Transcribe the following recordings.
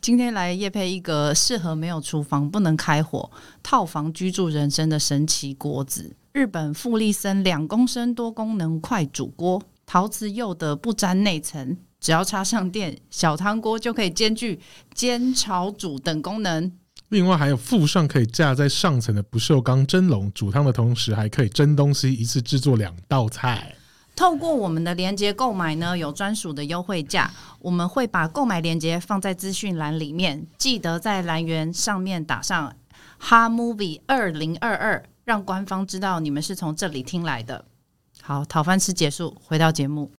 今天来业配一个适合没有厨房不能开火套房居住人生的神奇锅子——日本富丽森两公升多功能快煮锅，陶瓷釉的不粘内层，只要插上电，小汤锅就可以兼具煎、炒、煮等功能。另外还有附上可以架在上层的不锈钢蒸笼，煮汤的同时还可以蒸东西，一次制作两道菜。透过我们的链接购买呢，有专属的优惠价。我们会把购买链接放在资讯栏里面，记得在栏源上面打上哈 movie 二零二二，让官方知道你们是从这里听来的。好，讨饭吃结束，回到节目。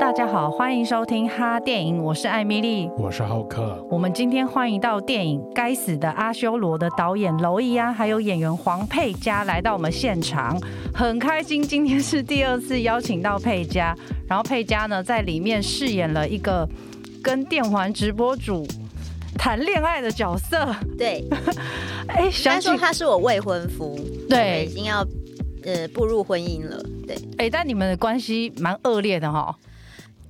大家好，欢迎收听哈电影，我是艾米丽，我是浩克。我们今天欢迎到电影《该死的阿修罗》的导演娄艺安，还有演员黄佩嘉来到我们现场，很开心，今天是第二次邀请到佩嘉。然后佩嘉呢，在里面饰演了一个跟电玩直播主谈恋爱的角色。对，哎，想说他是我未婚夫，对，已经要呃步入婚姻了。对，哎，但你们的关系蛮恶劣的哈。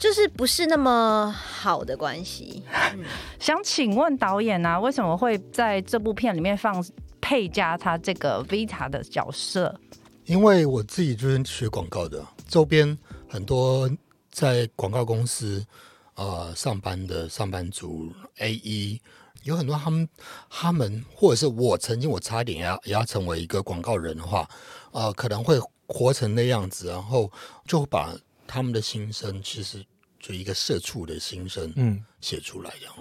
就是不是那么好的关系。嗯、想请问导演啊，为什么会在这部片里面放佩加他这个 Vita 的角色？因为我自己就是学广告的，周边很多在广告公司呃上班的上班族 AE，有很多他们他们或者是我曾经我差点要也要成为一个广告人的话，呃可能会活成那样子，然后就把。他们的心声其实就一个社畜的心声，嗯，写出来这样。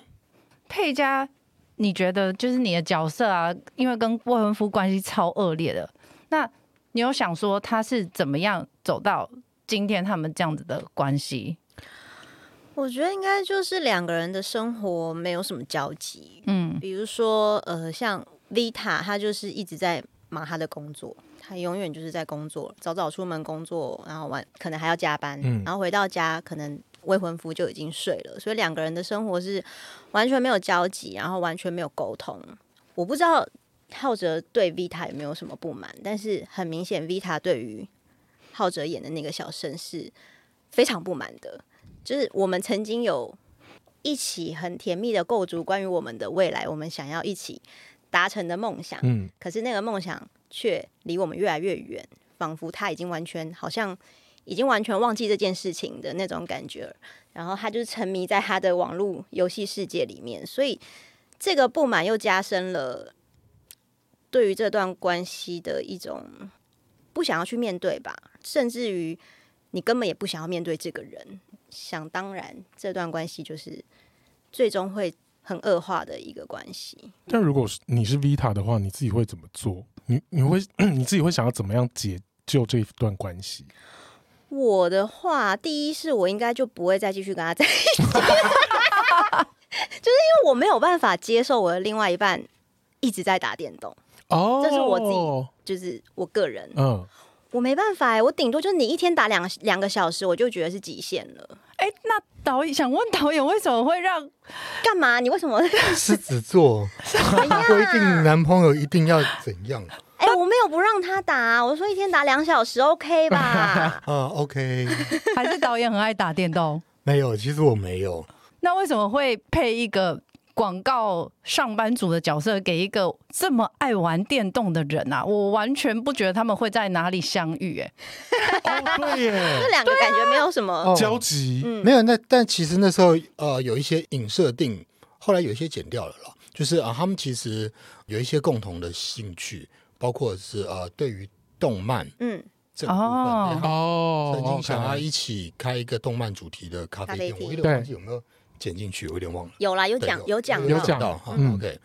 佩嘉，你觉得就是你的角色啊，因为跟未婚夫关系超恶劣的，那你有想说他是怎么样走到今天他们这样子的关系？我觉得应该就是两个人的生活没有什么交集，嗯，比如说呃，像 Vita，他就是一直在忙他的工作。他永远就是在工作，早早出门工作，然后晚可能还要加班，嗯，然后回到家可能未婚夫就已经睡了，所以两个人的生活是完全没有交集，然后完全没有沟通。我不知道浩哲对 Vita 有没有什么不满，但是很明显 Vita 对于浩哲演的那个小生是非常不满的。就是我们曾经有一起很甜蜜的构筑关于我们的未来，我们想要一起达成的梦想，嗯，可是那个梦想。却离我们越来越远，仿佛他已经完全好像已经完全忘记这件事情的那种感觉。然后他就是沉迷在他的网络游戏世界里面，所以这个不满又加深了对于这段关系的一种不想要去面对吧，甚至于你根本也不想要面对这个人。想当然，这段关系就是最终会很恶化的一个关系。但如果是你是 Vita 的话，你自己会怎么做？你你会 你自己会想要怎么样解救这一段关系？我的话，第一是我应该就不会再继续跟他在一起，就是因为我没有办法接受我的另外一半一直在打电动。哦，这是我自己，就是我个人，嗯，我没办法，我顶多就是你一天打两两个小时，我就觉得是极限了。哎，那导演想问导演，为什么会让干嘛？你为什么 狮子座 规定男朋友一定要怎样？哎，我没有不让他打，我说一天打两小时，OK 吧？嗯，OK。还是导演很爱打电动？没有，其实我没有。那为什么会配一个？广告上班族的角色给一个这么爱玩电动的人啊，我完全不觉得他们会在哪里相遇。哎，对耶，这两个感觉没有什么交集，嗯，没有。那但其实那时候呃有一些影设定，后来有一些剪掉了啦。就是啊，他们其实有一些共同的兴趣，包括是呃对于动漫，嗯，这部分哦，曾经想要一起开一个动漫主题的咖啡店，我有点忘记有没有。剪进去，我有点忘了。有啦，有讲，有讲，有讲到。嗯，OK。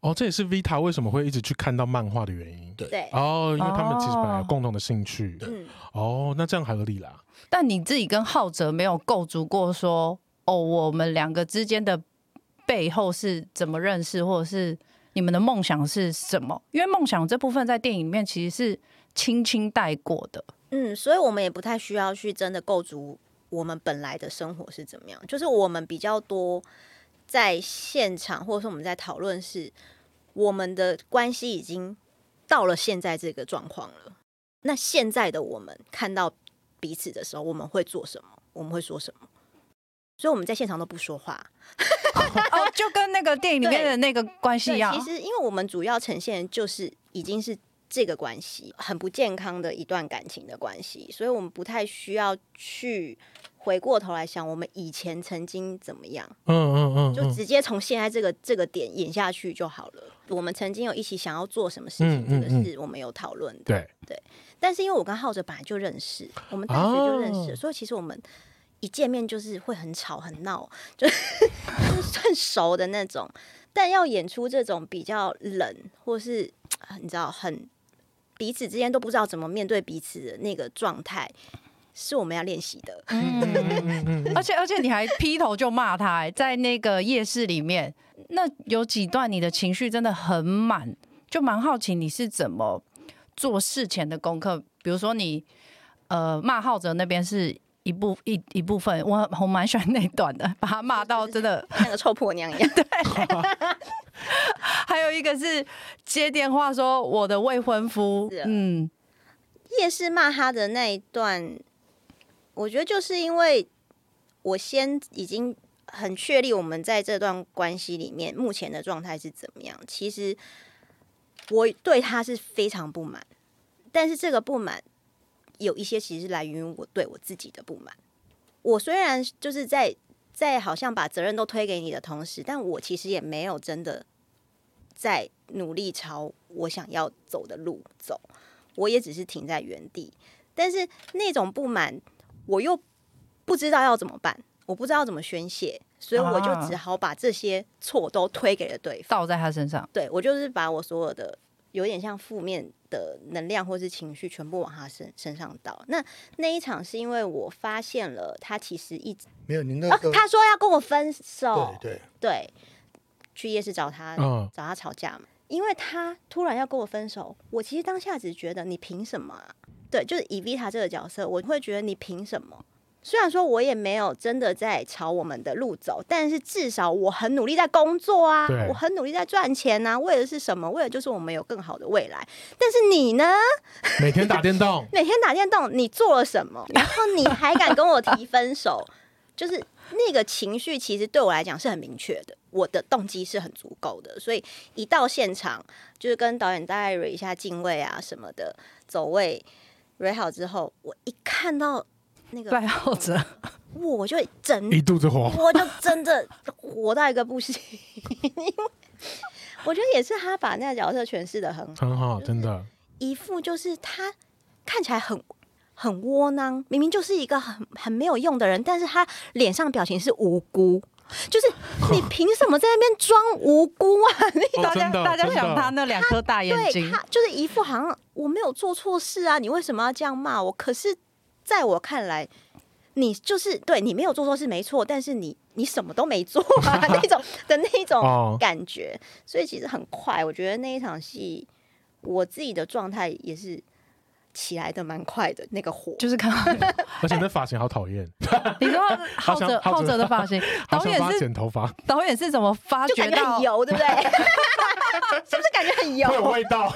哦，这也是 Vita 为什么会一直去看到漫画的原因。对，哦，因为他们其实本来有共同的兴趣。对，哦，那这样还合理啦。但你自己跟浩哲没有构筑过说，哦，我们两个之间的背后是怎么认识，或者是你们的梦想是什么？因为梦想这部分在电影里面其实是轻轻带过的。嗯，所以我们也不太需要去真的构筑。我们本来的生活是怎么样？就是我们比较多在现场，或者说我们在讨论是我们的关系已经到了现在这个状况了。那现在的我们看到彼此的时候，我们会做什么？我们会说什么？所以我们在现场都不说话。哦，就跟那个电影里面的那个关系一样。其实，因为我们主要呈现就是已经是这个关系很不健康的一段感情的关系，所以我们不太需要去回过头来想我们以前曾经怎么样。嗯嗯嗯，就直接从现在这个这个点演下去就好了。我们曾经有一起想要做什么事情，这个是我们有讨论的。对对。但是因为我跟浩哲本来就认识，我们大学就认识，所以其实我们。一见面就是会很吵很闹，就 是很熟的那种。但要演出这种比较冷，或是你知道很彼此之间都不知道怎么面对彼此的那个状态，是我们要练习的。嗯、而且而且你还劈头就骂他，在那个夜市里面，那有几段你的情绪真的很满，就蛮好奇你是怎么做事前的功课。比如说你呃骂浩哲那边是。一部一一部分，我我蛮喜欢那段的，把他骂到真的像个臭婆娘一样。对，还有一个是接电话说我的未婚夫，嗯，夜市骂他的那一段，我觉得就是因为我先已经很确立我们在这段关系里面目前的状态是怎么样。其实我对他是非常不满，但是这个不满。有一些其实是来源于我对我自己的不满。我虽然就是在在好像把责任都推给你的同时，但我其实也没有真的在努力朝我想要走的路走。我也只是停在原地。但是那种不满，我又不知道要怎么办，我不知道怎么宣泄，所以我就只好把这些错都推给了对方，倒在他身上。对，我就是把我所有的。有点像负面的能量或是情绪，全部往他身身上倒。那那一场是因为我发现了他其实一直没有您那他说要跟我分手，对对，对去夜市找他，嗯、找他吵架嘛。因为他突然要跟我分手，我其实当下只觉得你凭什么、啊？对，就是以 Vita 这个角色，我会觉得你凭什么？虽然说我也没有真的在朝我们的路走，但是至少我很努力在工作啊，我很努力在赚钱啊，为的是什么？为的就是我们有更好的未来。但是你呢？每天打电动，每天打电动，你做了什么？然后你还敢跟我提分手？就是那个情绪，其实对我来讲是很明确的，我的动机是很足够的。所以一到现场，就是跟导演大概蕊一下镜位啊什么的，走位蕊好之后，我一看到。那个赖浩哲，我就整一肚子火，我就真的火到一个不行。因为我觉得也是他把那个角色诠释的很好，很好，真的。一副就是他看起来很很窝囊，明明就是一个很很没有用的人，但是他脸上表情是无辜，就是你凭什么在那边装无辜啊？大家大家想他那两颗大眼睛，他就是一副好像我没有做错事啊，你为什么要这样骂我？可是。在我看来，你就是对你没有做错是没错，但是你你什么都没做啊，那种的那种感觉，所以其实很快，我觉得那一场戏，我自己的状态也是起来的蛮快的，那个火就是看，而且那发型好讨厌。你说浩哲浩哲的发型，导演是剪头发，导演是怎么发觉到很油，对不对？是不是感觉很油？有味道。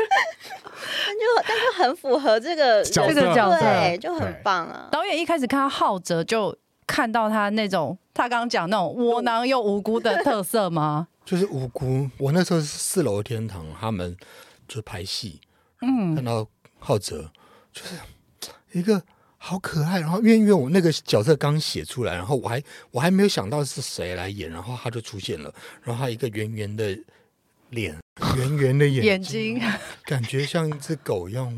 就但就很符合这个这个角色，对，就很棒啊！导演一开始看到浩哲，就看到他那种他刚刚讲那种窝囊又无辜的特色吗？就是无辜。我那时候是四楼天堂，他们就拍戏，嗯，看到浩哲就是一个好可爱，然后因为因为我那个角色刚写出来，然后我还我还没有想到是谁来演，然后他就出现了，然后他一个圆圆的脸。圆圆的眼睛，眼睛感觉像一只狗一样，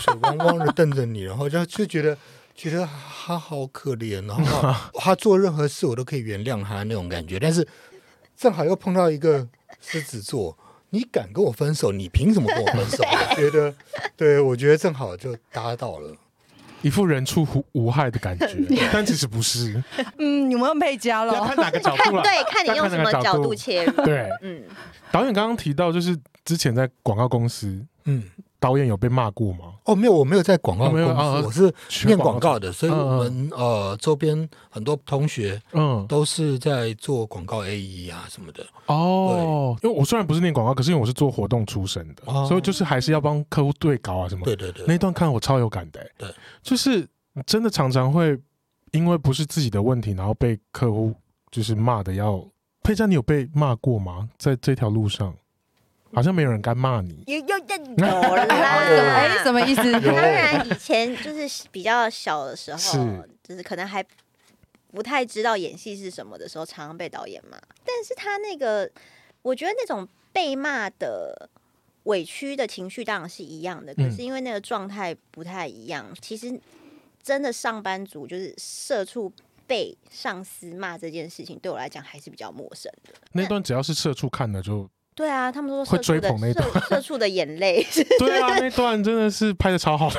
水汪汪的瞪着你，然后就就觉得觉得他好可怜，然后他做任何事我都可以原谅他那种感觉，但是正好又碰到一个狮子座，你敢跟我分手？你凭什么跟我分手？我觉得，对，我觉得正好就搭到了。一副人畜无害的感觉，但其实不是。嗯，你们用配加了，要看哪个角度了。对，看你用什么角度切入。对，嗯。导演刚刚提到，就是之前在广告公司，嗯，导演有被骂过吗？哦，没有，我没有在广告公司，我是念广告的，所以我们呃周边很多同学，嗯，都是在做广告 AE 啊什么的。哦，因为我虽然不是念广告，可是因为我是做活动出身的，所以就是还是要帮客户对稿啊什么。对对对，那一段看我超有感的。对，就是真的常常会因为不是自己的问题，然后被客户。就是骂的要佩佳，你有被骂过吗？在这条路上，好像没有人敢骂你。有有有啦！哎，什么意思？当然，以前就是比较小的时候，是就是可能还不太知道演戏是什么的时候，常常被导演骂。但是他那个，我觉得那种被骂的委屈的情绪当然是一样的，可是因为那个状态不太一样。嗯、其实真的上班族就是社畜被上司骂这件事情，对我来讲还是比较陌生的。那段只要是社畜看的就对啊，他们说会追捧那段社，社畜的眼泪。对啊，那段真的是拍的超好的。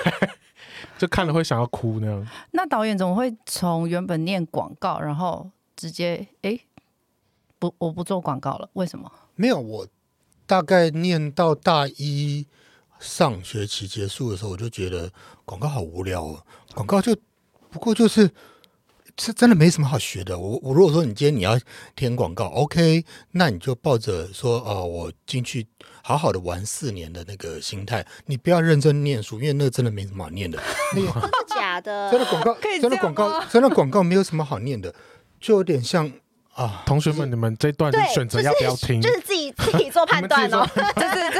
就看了会想要哭那样。那导演怎么会从原本念广告，然后直接哎，不，我不做广告了？为什么？没有，我大概念到大一上学期结束的时候，我就觉得广告好无聊啊。广告就不过就是。是真的没什么好学的。我我如果说你今天你要填广告，OK，那你就抱着说哦、呃，我进去好好的玩四年的那个心态，你不要认真念书，因为那个真的没什么好念的。真的假的？真的广告，真的广告，真的广告没有什么好念的，就有点像啊。同学们，你们这段选择要不要听？就是自己自己做 判断哦。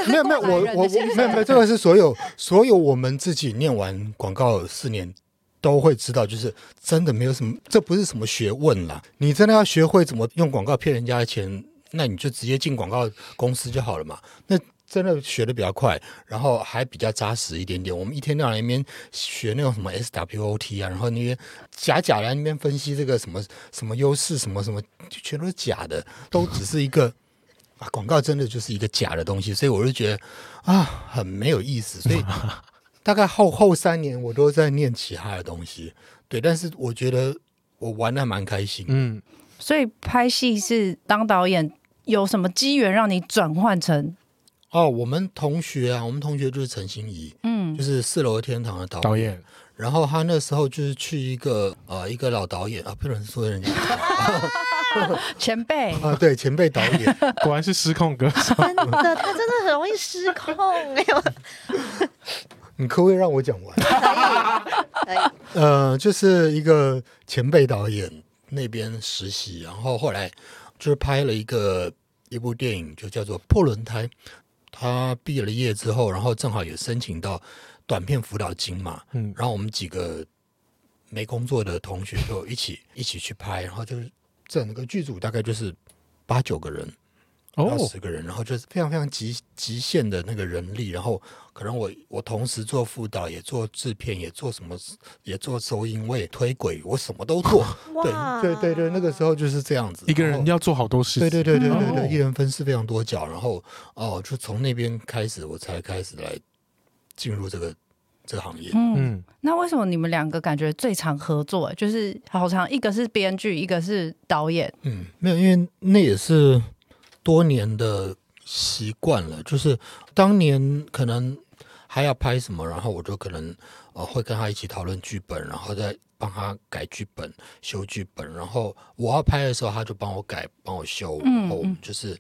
没有没有，我我我没有没有，这个是所有所有我们自己念完广告四年。都会知道，就是真的没有什么，这不是什么学问啦。你真的要学会怎么用广告骗人家的钱，那你就直接进广告公司就好了嘛。那真的学的比较快，然后还比较扎实一点点。我们一天到晚那边学那种什么 SWOT 啊，然后那边假假的那边分析这个什么什么优势，什么什么，就全都是假的，都只是一个啊，广告真的就是一个假的东西。所以我就觉得啊，很没有意思。所以。大概后后三年，我都在念其他的东西，对，但是我觉得我玩的蛮开心，嗯。所以拍戏是当导演，有什么机缘让你转换成？哦，我们同学啊，我们同学就是陈心怡，嗯，就是四楼天堂的导演。导演然后他那时候就是去一个呃一个老导演啊，不能说人家 前辈啊，对前辈导演，果然是失控歌手，真的，他真的很容易失控，没有。你可不可以让我讲完？呃，就是一个前辈导演那边实习，然后后来就是拍了一个一部电影，就叫做《破轮胎》。他毕了业之后，然后正好也申请到短片辅导金嘛，嗯，然后我们几个没工作的同学就一起一起去拍，然后就是整个剧组大概就是八九个人。哦，十个人，然后就是非常非常极极限的那个人力，然后可能我我同时做辅导，也做制片，也做什么，也做收音，我也推轨，我什么都做。对对对对，那个时候就是这样子，一个人要做好多事。对对对对对对，一人分饰非常多角，然后哦，就从那边开始，我才开始来进入这个这个行业。嗯，那为什么你们两个感觉最常合作？就是好长一个是编剧，一个是导演。嗯，没有，因为那也是。多年的习惯了，就是当年可能还要拍什么，然后我就可能呃会跟他一起讨论剧本，然后再帮他改剧本、修剧本，然后我要拍的时候，他就帮我改、帮我修，然后就是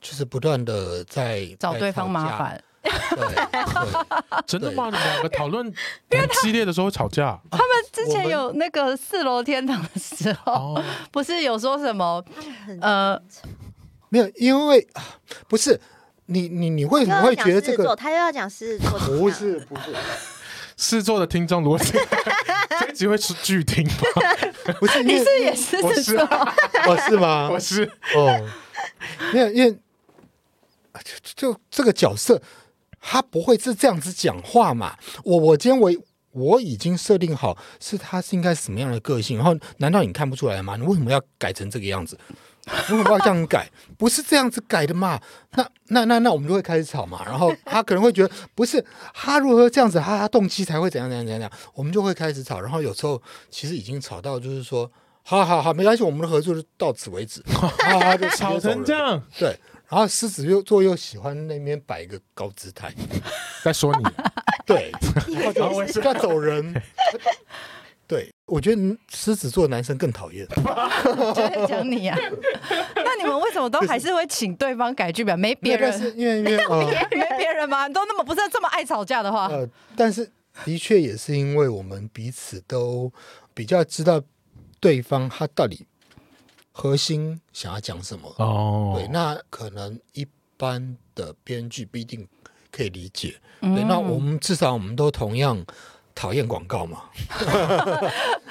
就是不断的在找对方麻烦。真的吗？你们两个讨论很激烈的时候会吵架？他们之前有那个四楼天堂的时候，不是有说什么呃。没有，因为不是你你你为什么会觉得这个？他又要讲狮子座，不是不是，狮子座的听众逻辑，这集会是剧听吗？不是，你是也是我是我是吗？我是哦，没有，因为就就这个角色，他不会是这样子讲话嘛？我我今天我我已经设定好是他是应该什么样的个性，然后难道你看不出来吗？你为什么要改成这个样子？为什么要这样改？不是这样子改的嘛？那那那那我们就会开始吵嘛。然后他可能会觉得不是他如何这样子，他他动机才会怎样怎样怎样。我们就会开始吵。然后有时候其实已经吵到就是说，好好好，没关系，我们的合作就到此为止。好好就吵成这样。对。然后狮子又座又喜欢那边摆一个高姿态，在说你。对。要走人。对，我觉得狮子座男生更讨厌，讲你啊。那你们为什么都还是会请对方改剧本？没别人，因为因为 没别人吗？都那么不是这么爱吵架的话？呃，但是的确也是因为我们彼此都比较知道对方他到底核心想要讲什么。哦，对，那可能一般的编剧不一定可以理解。嗯、对，那我们至少我们都同样讨厌广告嘛，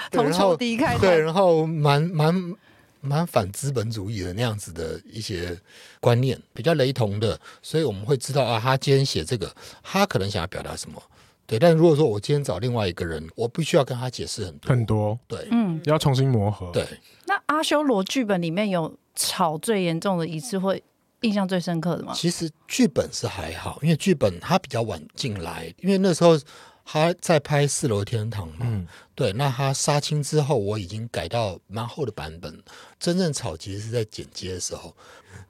同仇敌忾。对，然后蛮蛮蛮反资本主义的那样子的一些观念比较雷同的，所以我们会知道啊，他今天写这个，他可能想要表达什么。对，但如果说我今天找另外一个人，我必须要跟他解释很多很多。对，嗯，要重新磨合。对，那阿修罗剧本里面有吵最严重的一次，会印象最深刻的吗？其实剧本是还好，因为剧本他比较晚进来，因为那时候他在拍《四楼天堂》嘛。嗯，对，那他杀青之后，我已经改到蛮厚的版本。真正吵其实是在剪接的时候。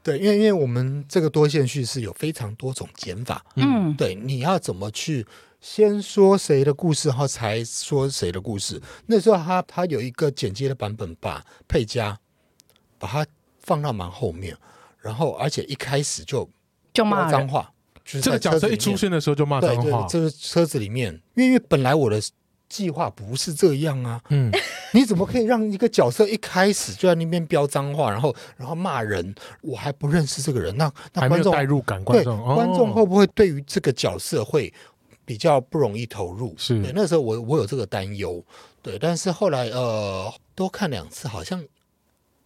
对，因为因为我们这个多线叙事有非常多种剪法。嗯，对，你要怎么去？先说谁的故事，然后才说谁的故事。那时候他他有一个剪接的版本，把佩嘉把它放到蛮后面，然后而且一开始就就骂脏话，就是这个角色一出现的时候就骂脏话。这个车子里面，因为本来我的计划不是这样啊。嗯，你怎么可以让一个角色一开始就在那边飙脏话，然后然后骂人？我还不认识这个人，那那观众代入感，观众观众会不会对于这个角色会？比较不容易投入，是对，那时候我我有这个担忧，对，但是后来呃多看两次好像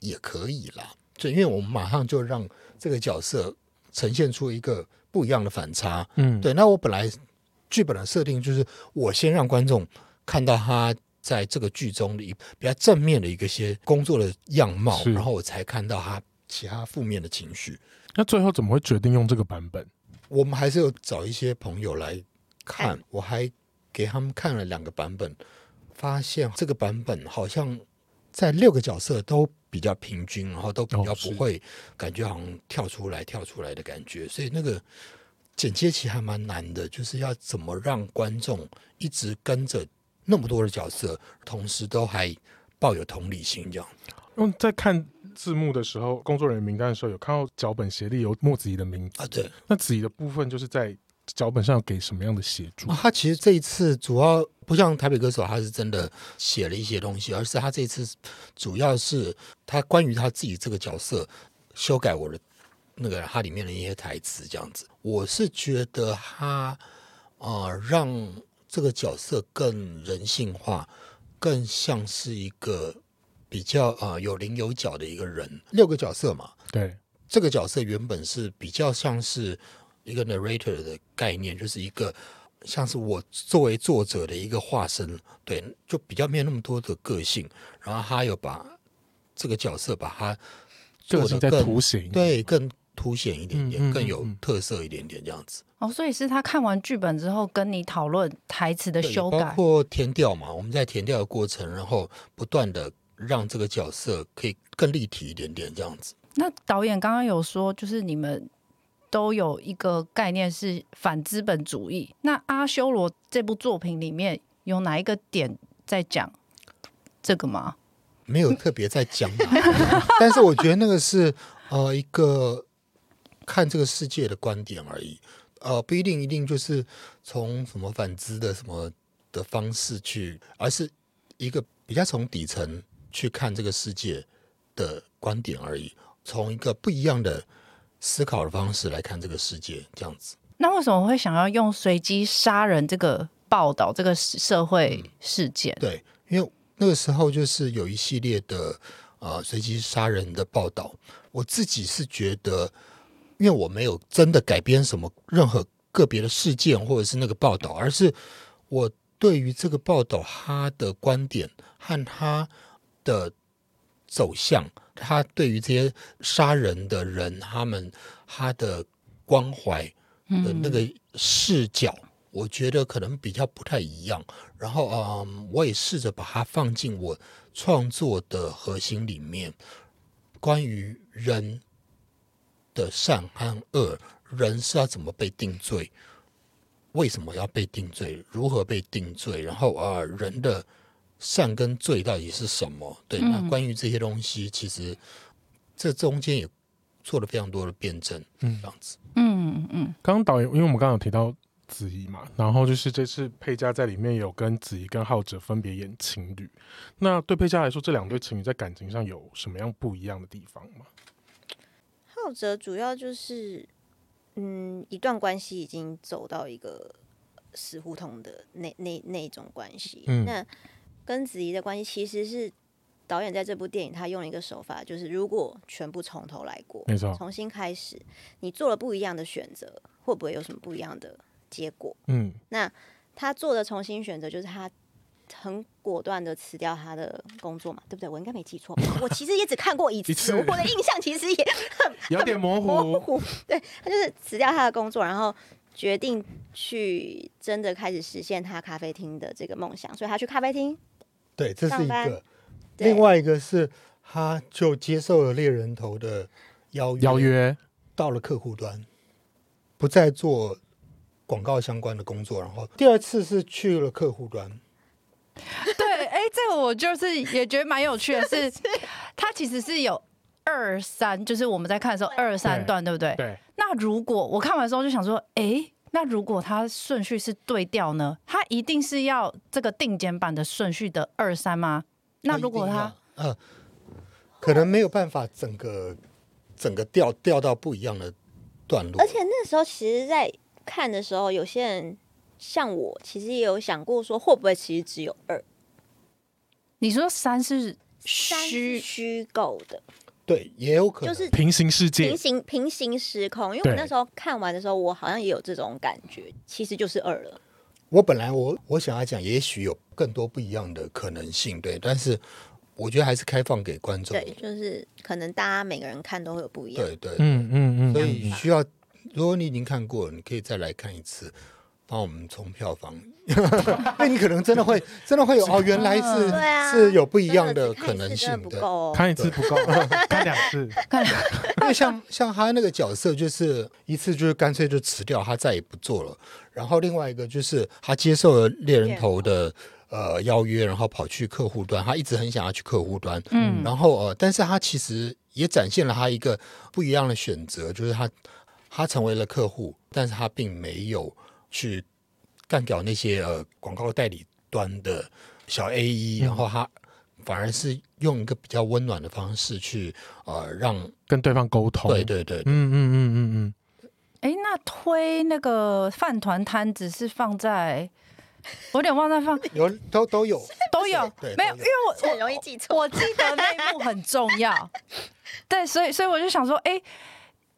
也可以啦，就因为我们马上就让这个角色呈现出一个不一样的反差，嗯，对，那我本来剧本的设定就是我先让观众看到他在这个剧中的一比较正面的一个些工作的样貌，然后我才看到他其他负面的情绪。那最后怎么会决定用这个版本？我们还是有找一些朋友来。看，我还给他们看了两个版本，发现这个版本好像在六个角色都比较平均，然后都比较不会感觉好像跳出来跳出来的感觉，所以那个剪接其实还蛮难的，就是要怎么让观众一直跟着那么多的角色，同时都还抱有同理心这样。因为在看字幕的时候，工作人员名单的时候，有看到脚本协力有莫子怡的名字啊，对，那子怡的部分就是在。脚本上给什么样的协助？他其实这一次主要不像台北歌手，他是真的写了一些东西，而是他这一次主要是他关于他自己这个角色修改我的那个他里面的一些台词，这样子。我是觉得他啊、呃，让这个角色更人性化，更像是一个比较啊、呃、有棱有角的一个人。六个角色嘛，对，这个角色原本是比较像是。一个 narrator 的概念，就是一个像是我作为作者的一个化身，对，就比较没有那么多的个性。然后他有把这个角色把它做的更凸显，对，更凸显一点点，嗯嗯嗯嗯，更有特色一点点这样子。哦，所以是他看完剧本之后跟你讨论台词的修改，包括填调嘛。我们在填调的过程，然后不断的让这个角色可以更立体一点点这样子。那导演刚刚有说，就是你们。都有一个概念是反资本主义。那阿修罗这部作品里面有哪一个点在讲这个吗？没有特别在讲，但是我觉得那个是呃一个看这个世界的观点而已，呃不一定一定就是从什么反资的什么的方式去，而是一个比较从底层去看这个世界的观点而已，从一个不一样的。思考的方式来看这个世界，这样子。那为什么会想要用随机杀人这个报道这个社会事件？嗯，对，因为那个时候就是有一系列的呃随机杀人的报道。我自己是觉得，因为我没有真的改编什么任何个别的事件或者是那个报道，而是我对于这个报道他的观点和他的走向。他对于这些杀人的人，他们他的关怀的那个视角，嗯、我觉得可能比较不太一样。然后，嗯，我也试着把它放进我创作的核心里面，关于人的善和恶，人是要怎么被定罪，为什么要被定罪，如何被定罪，然后啊、呃，人的。善跟罪到底是什么？对，那关于这些东西，其实这中间也做了非常多的辩证，嗯，这样子，嗯嗯。刚刚导演，因为我们刚刚有提到子怡嘛，然后就是这次佩嘉在里面有跟子怡跟浩哲分别演情侣。那对佩嘉来说，这两对情侣在感情上有什么样不一样的地方吗？浩哲主要就是，嗯，一段关系已经走到一个死胡同的那那那种关系。嗯，那跟子怡的关系其实是导演在这部电影他用了一个手法，就是如果全部从头来过，没错，重新开始，你做了不一样的选择，会不会有什么不一样的？结果，嗯，那他做的重新选择就是他很果断的辞掉他的工作嘛，对不对？我应该没记错？我其实也只看过一 次，一次我的印象其实也很 有点模糊。模糊。对，他就是辞掉他的工作，然后决定去真的开始实现他咖啡厅的这个梦想，所以他去咖啡厅。对，这是一个。另外一个是，他就接受了猎人头的邀约，邀约到了客户端，不再做。广告相关的工作，然后第二次是去了客户端。对，哎，这个我就是也觉得蛮有趣的 是，是它其实是有二三，就是我们在看的时候二三段，对不对？对。那如果我看完之后就想说，哎，那如果它顺序是对调呢？它一定是要这个定剪版的顺序的二三吗？那如果它，呃，可能没有办法整个整个调调到不一样的段落。而且那时候其实，在看的时候，有些人像我，其实也有想过说，会不会其实只有二？你说三是虚虚构的，对，也有可能就是平行世界、平行平行时空。因为我那时候看完的时候，我好像也有这种感觉，其实就是二了。我本来我我想要讲，也许有更多不一样的可能性，对，但是我觉得还是开放给观众，对，就是可能大家每个人看都会有不一样，对对，嗯嗯嗯，所以需要。如果你已经看过了，你可以再来看一次，帮我们冲票房。因为你可能真的会，真的会有哦，原来是、啊、是有不一样的可能性的。看一次不够，看两次。因为像像他那个角色，就是一次就是干脆就辞掉，他再也不做了。然后另外一个就是他接受了猎人头的呃邀约，然后跑去客户端，他一直很想要去客户端。嗯，然后呃，但是他其实也展现了他一个不一样的选择，就是他。他成为了客户，但是他并没有去干掉那些呃广告代理端的小 AE，、嗯、然后他反而是用一个比较温暖的方式去呃让跟对方沟通。对对对，对，嗯嗯嗯嗯嗯。哎、欸，那推那个饭团摊子是放在，我有点忘了放，有都都有都有，没有，因为我很容易记错，我记得那一幕很重要。对，所以所以我就想说，哎、欸。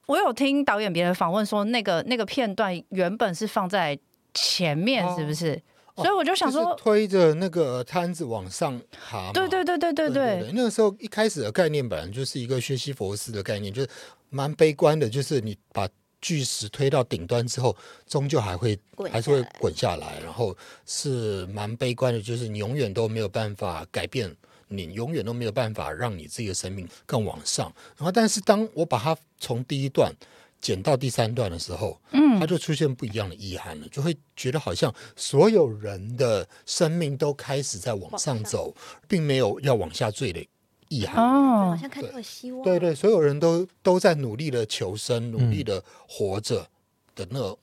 我有听导演别人访问说，那个那个片段原本是放在前面，是不是？哦、所以我就想说，就是、推着那个摊子往上爬。对对对对对对，对，对，对。那个时候一开始的概念本来就是一个薛西佛斯的概念，就是蛮悲观的，就是你把巨石推到顶端之后，终究还会还是会滚下来，然后是蛮悲观的，就是你永远都没有办法改变。你永远都没有办法让你自己的生命更往上。然后，但是当我把它从第一段剪到第三段的时候，嗯，它就出现不一样的意涵了，就会觉得好像所有人的生命都开始在往上走，并没有要往下坠的意涵。哦，好像看到了希望。对对，所有人都都在努力的求生，努力的活着的那个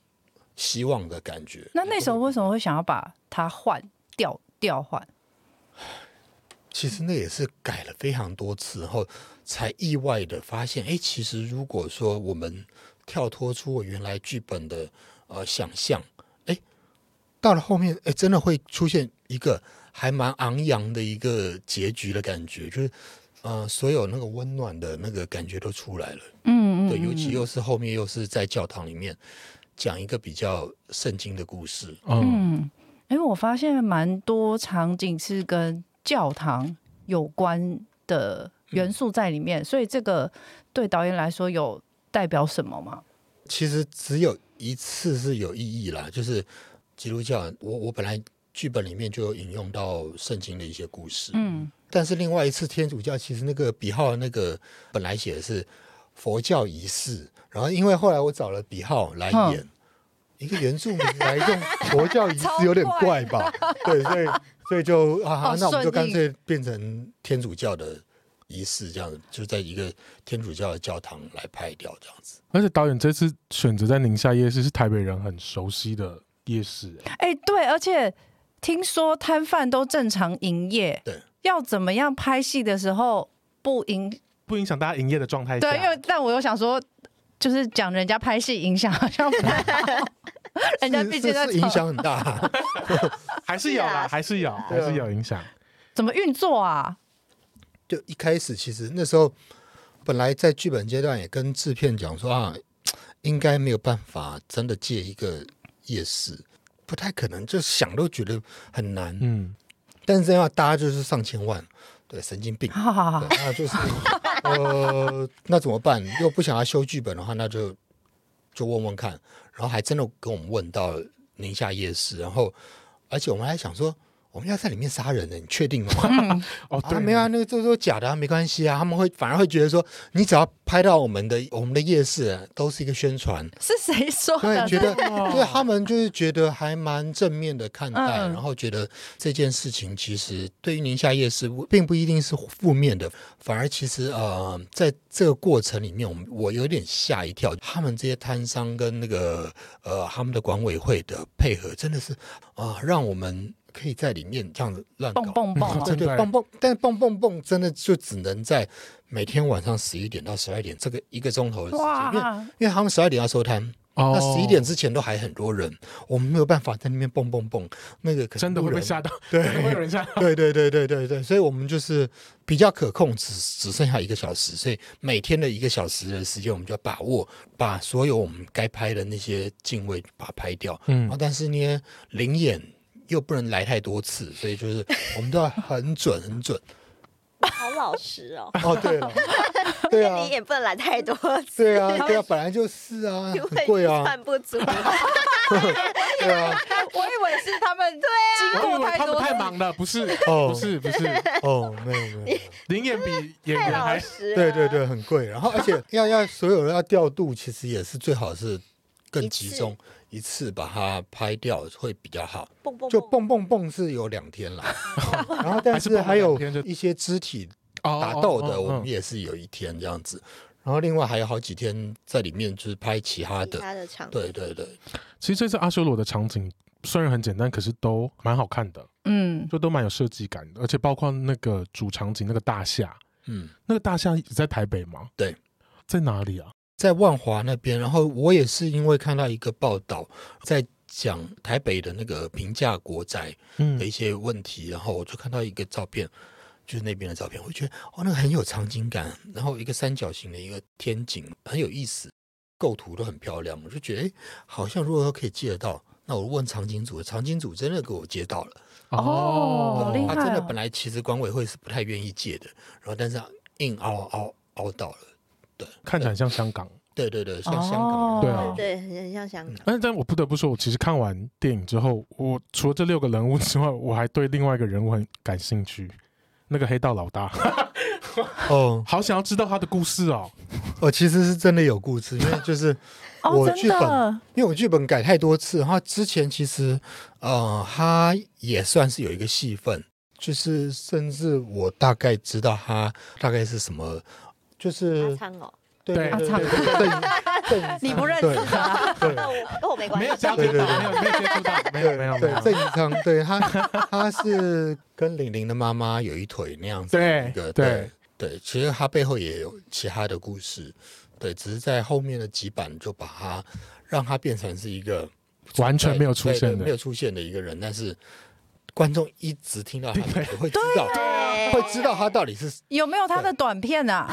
希望的感觉。那那时候为什么会想要把它换掉调换？其实那也是改了非常多次，然后才意外的发现，哎，其实如果说我们跳脱出我原来剧本的呃想象，哎，到了后面，哎，真的会出现一个还蛮昂扬的一个结局的感觉，就是呃，所有那个温暖的那个感觉都出来了。嗯嗯，对，尤其又是后面又是在教堂里面讲一个比较圣经的故事。嗯，因为我发现蛮多场景是跟教堂有关的元素在里面，所以这个对导演来说有代表什么吗？其实只有一次是有意义啦，就是基督教。我我本来剧本里面就有引用到圣经的一些故事，嗯，但是另外一次天主教其实那个笔号那个本来写的是佛教仪式，然后因为后来我找了笔号来演、嗯、一个原住民来用佛教仪式，有点怪吧？对，所以。所以就啊，哦、那我们就干脆变成天主教的仪式，这样子，就在一个天主教的教堂来拍掉这样子。而且导演这次选择在宁夏夜市是台北人很熟悉的夜市。哎、欸，对，而且听说摊贩都正常营业，对，要怎么样拍戏的时候不影不影响大家营业的状态？对，因为但我又想说，就是讲人家拍戏影响好像不太好，人家毕竟在影响很大，还是有啦，还是有，还是有影响。怎么运作啊？就一开始其实那时候本来在剧本阶段也跟制片讲说啊，应该没有办法真的借一个夜市，不太可能，就想都觉得很难。嗯，但是这样大家就是上千万，对，神经病。好好好，那就是呃，那怎么办？又不想要修剧本的话，那就就问问看。然后还真的跟我们问到宁夏夜市，然后而且我们还想说。我们要在里面杀人呢？你确定吗？嗯、哦，对，没有啊，那个都都假的啊，没关系啊。他们会反而会觉得说，你只要拍到我们的我们的夜市，啊，都是一个宣传。是谁说的？对，觉得对他们就是觉得还蛮正面的看待，嗯、然后觉得这件事情其实对于宁夏夜市并不一定是负面的，反而其实呃，在这个过程里面，我们我有点吓一跳，他们这些摊商跟那个呃他们的管委会的配合，真的是啊、呃，让我们。可以在里面这样子乱蹦蹦蹦，对对，蹦蹦，但是蹦蹦蹦真的就只能在每天晚上十一点到十二点这个一个钟头的时间，因为因为他们十二点要收摊，那十一点之前都还很多人，我们没有办法在那边蹦蹦蹦，那个可真的会被吓到，对，会有人吓到，对对对对对对，所以我们就是比较可控，只只剩下一个小时，所以每天的一个小时的时间，我们就要把握，把所有我们该拍的那些敬畏把它拍掉，嗯，但是呢，临演。又不能来太多次，所以就是 我们都要很准很准。好老实哦。哦，对了，对啊，你也不能来太多次。对啊，对啊，本来就是啊，很贵啊，算不足。对啊，我以为是他们对经过太多，太忙了，不是，不是，不是，哦，没有没有，临演比演员还对对对，很贵。然后而且要要所有人要调度，其实也是最好是更集中。一次把它拍掉会比较好，就蹦。蹦蹦是有两天了，然后但是还有一些肢体打斗的，我们也是有一天这样子，然后另外还有好几天在里面就是拍其他的场，对对对。其实这次阿修罗的场景虽然很简单，可是都蛮好看的，嗯，就都蛮有设计感的，而且包括那个主场景那个大厦，嗯，那个大厦一直在台北吗？对，在哪里啊？在万华那边，然后我也是因为看到一个报道，在讲台北的那个平价国宅的一些问题，嗯、然后我就看到一个照片，就是那边的照片，我觉得哦，那个很有场景感，然后一个三角形的一个天井很有意思，构图都很漂亮，我就觉得哎，好像如果可以借得到，那我问场景组，场景组真的给我借到了哦，好厉害！他真的本来其实管委会是不太愿意借的，然后但是硬凹凹凹到了。对，看起来像香港。对对对，像香港。对啊，对，很像香港。但但我不得不说，我其实看完电影之后，我除了这六个人物之外，我还对另外一个人物很感兴趣，那个黑道老大。哦，好想要知道他的故事哦。哦，其实是真的有故事，因为就是我剧本，因为我剧本改太多次，然后之前其实呃，他也算是有一个戏份，就是甚至我大概知道他大概是什么。就是阿昌哦，对阿昌，你不认识他？跟我没关系，没有交流，没有没有接触到，没有没有。对郑宜昌，对他他是跟玲玲的妈妈有一腿那样子的一个，对对。其实他背后也有其他的故事，对，只是在后面的几版就把他让他变成是一个完全没有出现的、没有出现的一个人，但是观众一直听到他的会知道。会知道他到底是有没有他的短片啊？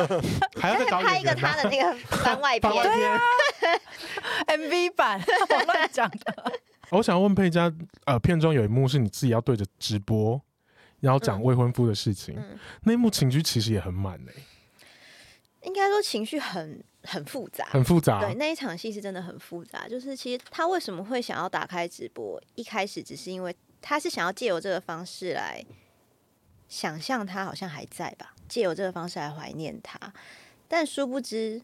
还要再拍一个他的那个番外片，对啊，MV 版，我乱讲的。我想问佩嘉，呃，片中有一幕是你自己要对着直播，然后讲未婚夫的事情，嗯嗯、那一幕情绪其实也很满诶。应该说情绪很很复杂，很复杂。对，那一场戏是真的很复杂。就是其实他为什么会想要打开直播？一开始只是因为他是想要借由这个方式来。想象他好像还在吧，借由这个方式来怀念他，但殊不知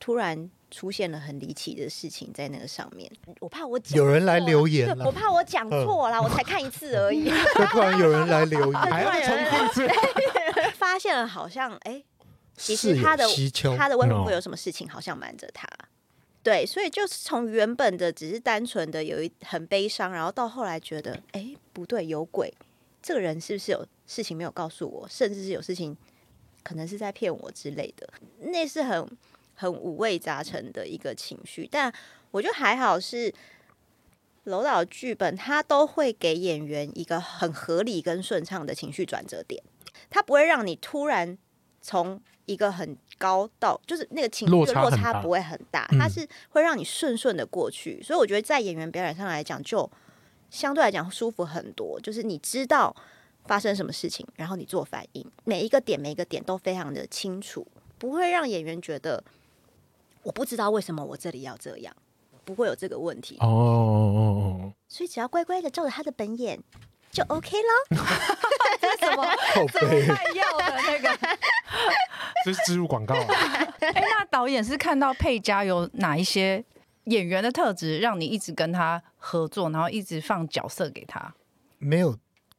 突然出现了很离奇的事情在那个上面。我怕我有人来留言，我怕我讲错了，我才看一次而已。突然有人来留言，还要重复一次，发现了好像哎，其实他的他的未婚夫有什么事情好像瞒着他。对，所以就是从原本的只是单纯的有一很悲伤，然后到后来觉得，哎，不对，有鬼，这个人是不是有事情没有告诉我，甚至是有事情可能是在骗我之类的，那是很很五味杂陈的一个情绪。但我觉得还好是楼导剧本，他都会给演员一个很合理跟顺畅的情绪转折点，他不会让你突然从一个很高到就是那个情绪的落差不会很大，它是会让你顺顺的过去，所以我觉得在演员表演上来讲，就相对来讲舒服很多。就是你知道发生什么事情，然后你做反应，每一个点每一个点都非常的清楚，不会让演员觉得我不知道为什么我这里要这样，不会有这个问题哦。所以只要乖乖的照着他的本演就 OK 了。这是什么？这么卖药的那个？这是植入广告啊！哎，那导演是看到佩嘉有哪一些演员的特质，让你一直跟他合作，然后一直放角色给他？没有，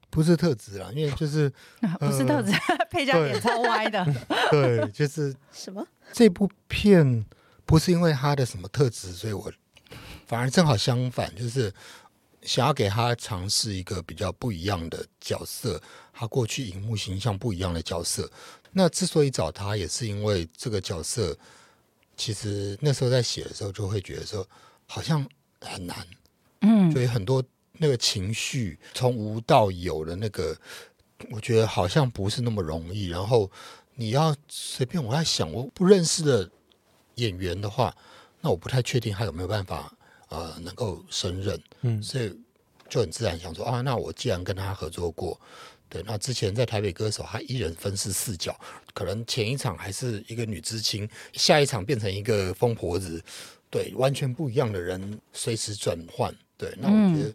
不是特质啦，因为就是、呃、不是特质，佩嘉脸超歪的。对，就是什么？这部片不是因为他的什么特质，所以我反而正好相反，就是。想要给他尝试一个比较不一样的角色，他过去荧幕形象不一样的角色。那之所以找他，也是因为这个角色，其实那时候在写的时候，就会觉得说好像很难，嗯，所以很多那个情绪从无到有的那个，我觉得好像不是那么容易。然后你要随便，我在想，我不认识的演员的话，那我不太确定他有没有办法。呃，能够胜任，嗯，所以就很自然想说啊，那我既然跟他合作过，对，那之前在台北歌手，他一人分饰四角，可能前一场还是一个女知青，下一场变成一个疯婆子，对，完全不一样的人，随时转换，对，那我觉得，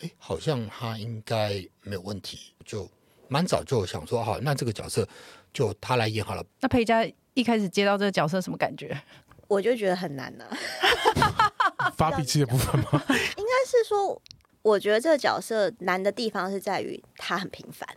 哎、嗯，好像他应该没有问题，就蛮早就想说，好，那这个角色就他来演好了。那佩佳一开始接到这个角色什么感觉？我就觉得很难呢、啊。发脾气的部分吗？应该是说，我觉得这个角色难的地方是在于他很平凡。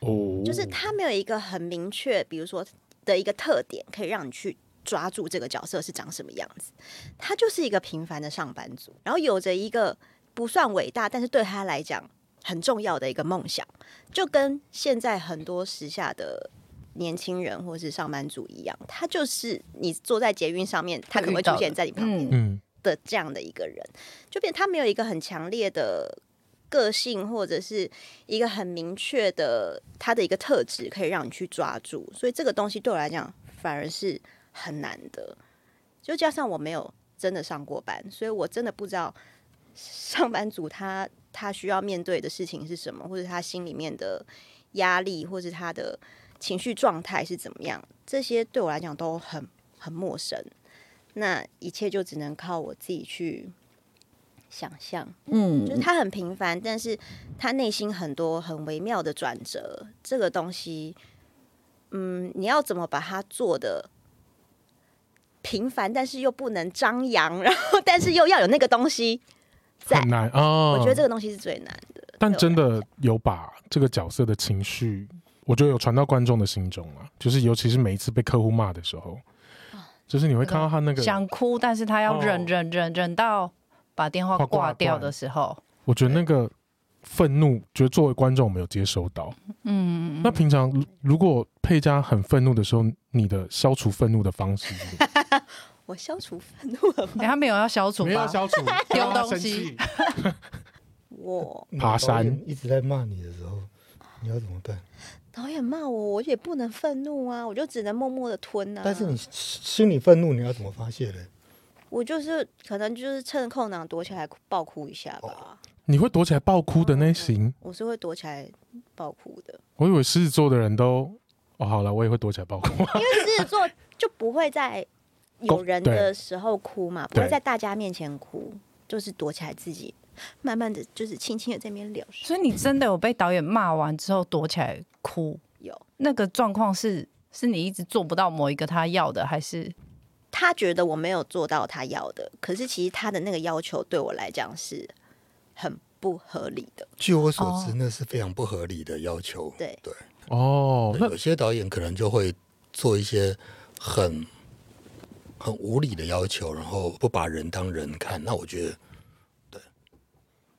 哦，就是他没有一个很明确，比如说的一个特点，可以让你去抓住这个角色是长什么样子。他就是一个平凡的上班族，然后有着一个不算伟大，但是对他来讲很重要的一个梦想，就跟现在很多时下的。年轻人或是上班族一样，他就是你坐在捷运上面，他可能会出现在你旁边的这样的一个人，就变他没有一个很强烈的个性，或者是一个很明确的他的一个特质可以让你去抓住，所以这个东西对我来讲反而是很难的。就加上我没有真的上过班，所以我真的不知道上班族他他需要面对的事情是什么，或者他心里面的压力，或是他的。情绪状态是怎么样？这些对我来讲都很很陌生。那一切就只能靠我自己去想象。嗯，就是他很平凡，但是他内心很多很微妙的转折。这个东西，嗯，你要怎么把它做的平凡，但是又不能张扬，然后但是又要有那个东西在，很难哦。我觉得这个东西是最难的。但真的有把这个角色的情绪。我觉得有传到观众的心中啊，就是尤其是每一次被客户骂的时候，就是你会看到他那个想哭，但是他要忍忍忍忍到把电话挂掉的时候，我觉得那个愤怒，觉得作为观众没有接收到。嗯，那平常如果佩嘉很愤怒的时候，你的消除愤怒的方式？我消除愤怒了吗？他没有要消除，没有要消除，丢东西。我爬山一直在骂你的时候，你要怎么办？导演骂我，我也不能愤怒啊，我就只能默默的吞啊。但是你心里愤怒，你要怎么发泄呢？我就是可能就是趁空档躲起来爆哭一下吧。哦、你会躲起来爆哭的那型？我是会躲起来爆哭的。我以为狮子座的人都哦，好了，我也会躲起来爆哭。因为狮子座就不会在有人 的时候哭嘛，不会在大家面前哭，就是躲起来自己。慢慢的就是轻轻的在那边聊，所以你真的有被导演骂完之后躲起来哭？有那个状况是是你一直做不到某一个他要的，还是他觉得我没有做到他要的？可是其实他的那个要求对我来讲是很不合理的。据我所知，那是非常不合理的要求。对对哦，有些导演可能就会做一些很很无理的要求，然后不把人当人看，那我觉得。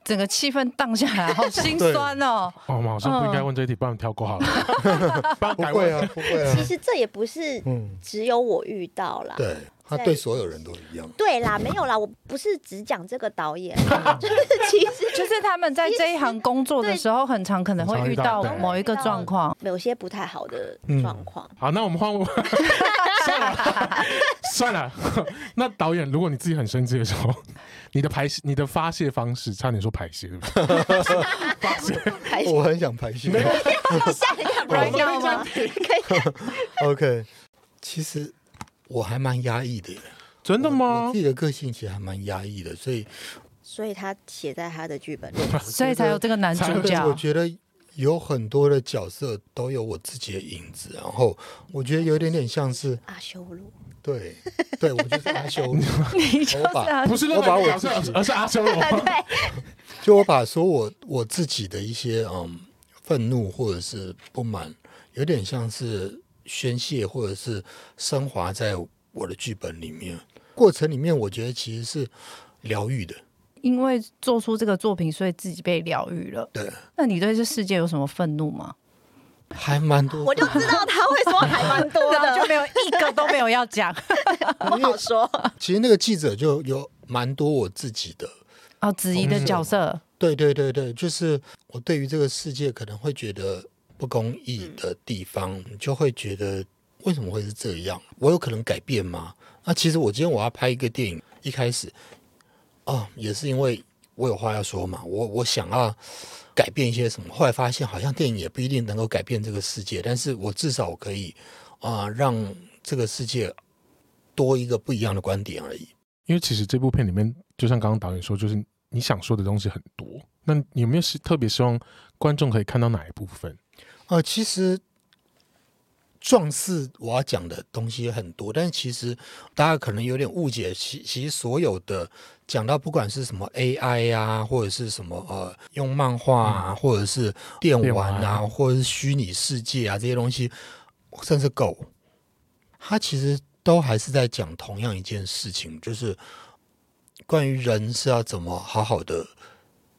整个气氛荡下来，好心酸哦。哦，我们好像不应该问这一题，帮你跳过好了。不会啊，不会啊。其实这也不是只有我遇到啦。对，他对所有人都一样。对啦，没有啦，我不是只讲这个导演，就是其实 就是他们在这一行工作的时候，很常可能会遇到某一个状况，有些不太好的状况。好，那我们换。算了，算了。那导演，如果你自己很生气的时候。你的排泄，你的发泄方式，差点说排泄，对不对？发泄，我很想排泄。没有，吓人家不要吗？可以。OK，其实我还蛮压抑的。真的吗？自己的个性其实还蛮压抑的，所以，所以他写在他的剧本里，所以才有这个男主角。我觉得有很多的角色都有我自己的影子，然后我觉得有点点像是阿修罗。对，对我就是阿修罗，你就是不是我把我自己，而是阿修罗。对 就我把说我我自己的一些嗯愤怒或者是不满，有点像是宣泄或者是升华在我的剧本里面。过程里面，我觉得其实是疗愈的。因为做出这个作品，所以自己被疗愈了。对，那你对这世界有什么愤怒吗？还蛮多，我就知道他会说还蛮多的，就没有一个都没有要讲，不好说。其实那个记者就有蛮多我自己的哦，子怡的角色。对对对对，就是我对于这个世界可能会觉得不公义的地方，你、就会觉得为什么会是这样？我有可能改变吗？那其实我今天我要拍一个电影，一开始哦，也是因为我有话要说嘛，我我想要。改变一些什么？后来发现，好像电影也不一定能够改变这个世界，但是我至少我可以啊、呃，让这个世界多一个不一样的观点而已。因为其实这部片里面，就像刚刚导演说，就是你想说的东西很多。那你有没有是特别希望观众可以看到哪一部分？呃，其实。壮士我要讲的东西很多，但是其实大家可能有点误解。其其实所有的讲到不管是什么 AI 啊，或者是什么呃用漫画啊，或者是电玩啊，或者是虚拟世界啊这些东西，甚至狗，它其实都还是在讲同样一件事情，就是关于人是要怎么好好的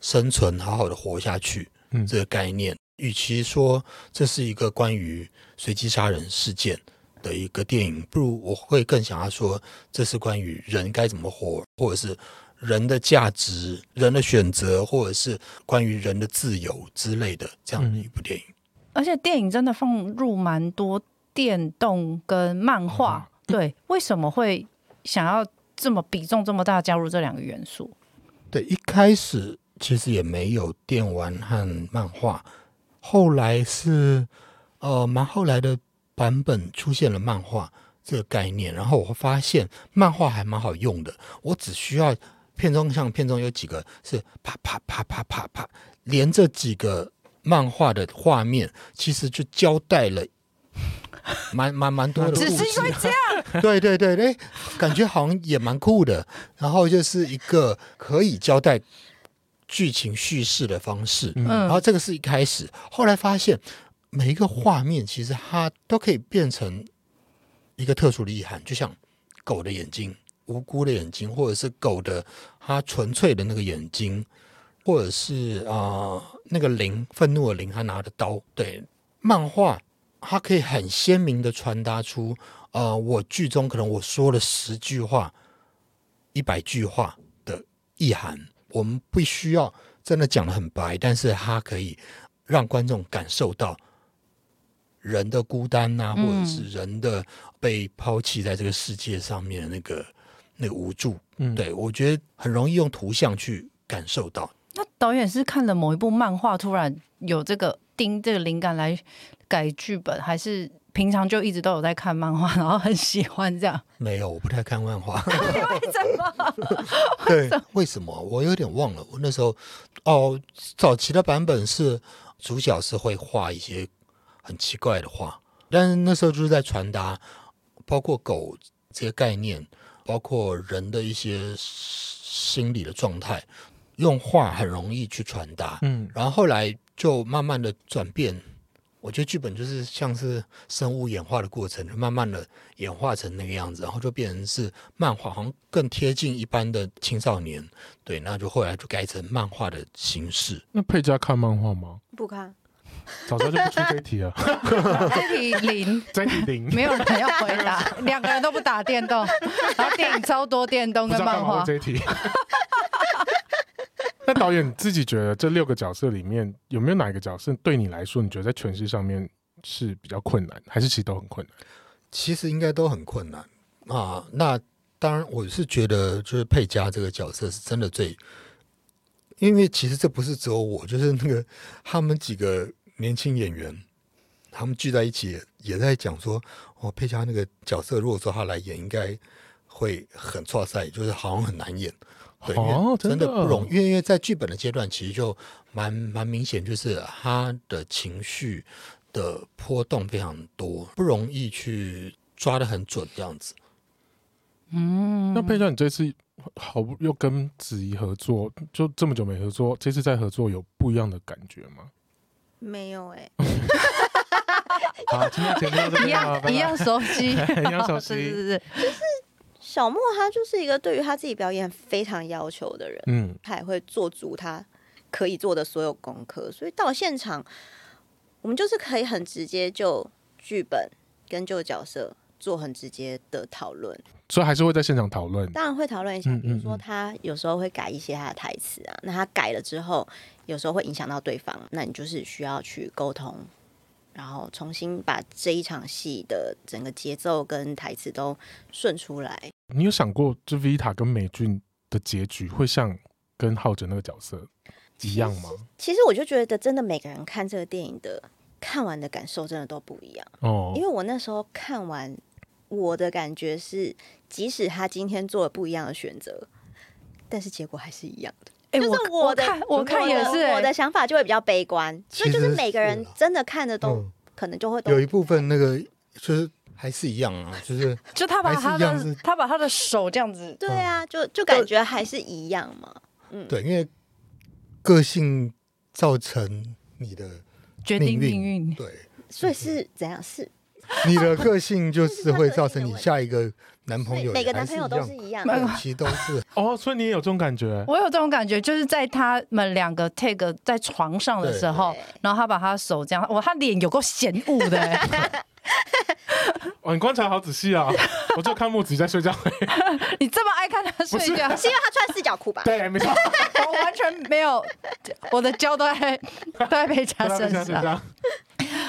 生存，好好的活下去，嗯，这个概念。与其说这是一个关于随机杀人事件的一个电影，不如我会更想要说，这是关于人该怎么活，或者是人的价值、人的选择，或者是关于人的自由之类的这样的一部电影。而且电影真的放入蛮多电动跟漫画，对，为什么会想要这么比重这么大加入这两个元素？对，一开始其实也没有电玩和漫画。后来是，呃，蛮后来的版本出现了漫画这个概念，然后我会发现漫画还蛮好用的。我只需要片中像片中有几个是啪啪啪啪啪啪，连着几个漫画的画面，其实就交代了蛮蛮蛮多的故事。只是因为这样，对对对哎，感觉好像也蛮酷的。然后就是一个可以交代。剧情叙事的方式，嗯，然后这个是一开始，后来发现每一个画面其实它都可以变成一个特殊的意涵，就像狗的眼睛，无辜的眼睛，或者是狗的它纯粹的那个眼睛，或者是啊、呃、那个灵，愤怒的灵，他拿的刀。对，漫画它可以很鲜明的传达出，呃，我剧中可能我说了十句话、一百句话的意涵。我们不需要真的讲的很白，但是它可以让观众感受到人的孤单啊，或者是人的被抛弃在这个世界上面的那个那个无助。嗯，对，我觉得很容易用图像去感受到。那导演是看了某一部漫画，突然有这个盯这个灵感来改剧本，还是？平常就一直都有在看漫画，然后很喜欢这样。没有，我不太看漫画。为什么？对，为什么？我有点忘了。我那时候哦，早期的版本是主角是会画一些很奇怪的画，但是那时候就是在传达，包括狗这些概念，包括人的一些心理的状态，用画很容易去传达。嗯，然后后来就慢慢的转变。我觉得剧本就是像是生物演化的过程，慢慢的演化成那个样子，然后就变成是漫画，好像更贴近一般的青少年。对，那就后来就改成漫画的形式。那佩嘉看漫画吗？不看，早知道就不出这一题了。这题零，这题零，没有人要回答，两个人都不打电动，然后电影超多电动跟漫画。这题。那导演自己觉得这六个角色里面有没有哪一个角色对你来说，你觉得在诠释上面是比较困难，还是其实都很困难？其实应该都很困难啊。那当然，我是觉得就是佩嘉这个角色是真的最，因为其实这不是只有我，就是那个他们几个年轻演员，他们聚在一起也在讲说，哦，佩嘉那个角色如果说他来演，应该会很挫赛，就是好像很难演。对，哦，真的不容易，因为因为在剧本的阶段，其实就蛮蛮明显，就是他的情绪的波动非常多，不容易去抓的很准这样子。嗯，那佩嘉，你这次好又跟子怡合作，就这么久没合作，这次再合作有不一样的感觉吗？没有哎、欸。好，今天节目到这边，一样一样熟悉，一样熟悉，是是是，就是。小莫他就是一个对于他自己表演非常要求的人，嗯，他也会做足他可以做的所有功课，所以到现场，我们就是可以很直接就剧本跟旧角色做很直接的讨论，所以还是会在现场讨论，当然会讨论一下，比如说他有时候会改一些他的台词啊，那他改了之后，有时候会影响到对方，那你就是需要去沟通。然后重新把这一场戏的整个节奏跟台词都顺出来。你有想过，这 Vita 跟美俊的结局会像跟浩哲那个角色一样吗？其实，其实我就觉得，真的每个人看这个电影的看完的感受真的都不一样哦。因为我那时候看完，我的感觉是，即使他今天做了不一样的选择，但是结果还是一样的。欸、就是我的，我看也是、欸，我的想法就会比较悲观，所以就是每个人真的看的都、嗯、可能就会有一部分那个就是还是一样啊，就是 就他把他的他把他的手这样子，对啊，就就感觉还是一样嘛，嗯，对，因为个性造成你的决定命运，对，所以是怎样？是？你的个性就是会造成你下一个男朋友，每个男朋友都是一样的，其实都是 哦。所以你也有这种感觉？我有这种感觉，就是在他们两个 take 在床上的时候，然后他把他手这样，哇，他脸有够嫌恶的。哦，你观察好仔细啊！我就看木子在睡觉。你这么爱看他睡觉，是因为他穿四角裤吧？对，没错。我完全没有，我的胶都在都在佩嘉身上。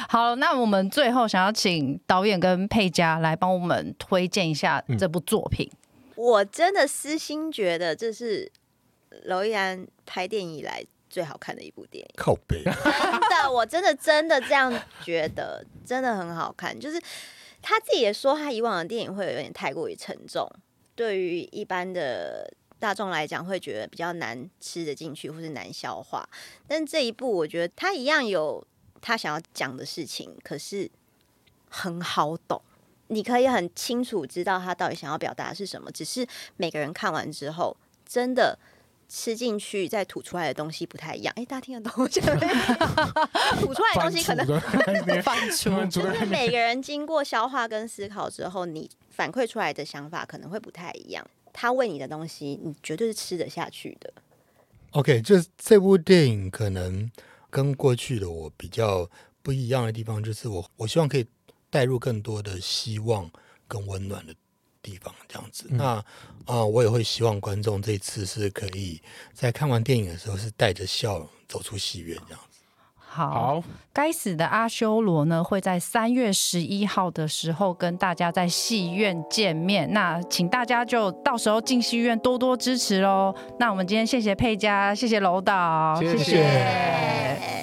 好，那我们最后想要请导演跟佩嘉来帮我们推荐一下这部作品。嗯、我真的私心觉得这是娄艺安拍电影以来最好看的一部电影。靠背，真的，我真的真的这样觉得，真的很好看。就是他自己也说，他以往的电影会有点太过于沉重，对于一般的大众来讲会觉得比较难吃得进去，或是难消化。但这一部，我觉得他一样有。他想要讲的事情，可是很好懂，你可以很清楚知道他到底想要表达的是什么。只是每个人看完之后，真的吃进去再吐出来的东西不太一样。哎，大家听得懂我讲的？吐出来的东西可能反出，就是每个人经过消化跟思考之后，你反馈出来的想法可能会不太一样。他喂你的东西，你绝对是吃得下去的。OK，就是这部电影可能。跟过去的我比较不一样的地方，就是我我希望可以带入更多的希望跟温暖的地方，这样子。嗯、那啊、呃，我也会希望观众这次是可以在看完电影的时候是带着笑走出戏院，这样子。好，该死的阿修罗呢，会在三月十一号的时候跟大家在戏院见面。那请大家就到时候进戏院多多支持喽。那我们今天谢谢佩嘉，谢谢楼导，谢谢。谢谢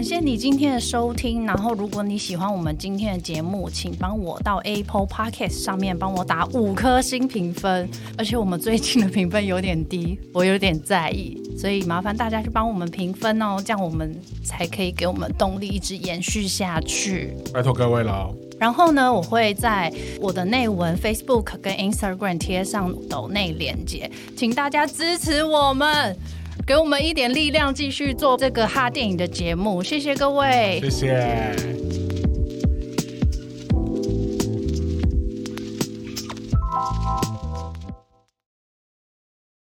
感谢你今天的收听，然后如果你喜欢我们今天的节目，请帮我到 Apple Podcast 上面帮我打五颗星评分，而且我们最近的评分有点低，我有点在意，所以麻烦大家去帮我们评分哦，这样我们才可以给我们动力一直延续下去。拜托各位了。然后呢，我会在我的内文 Facebook 跟 Instagram 贴上抖内连接，请大家支持我们，给我们一点力量，继续做这个哈电影的节目。谢谢各位，谢谢。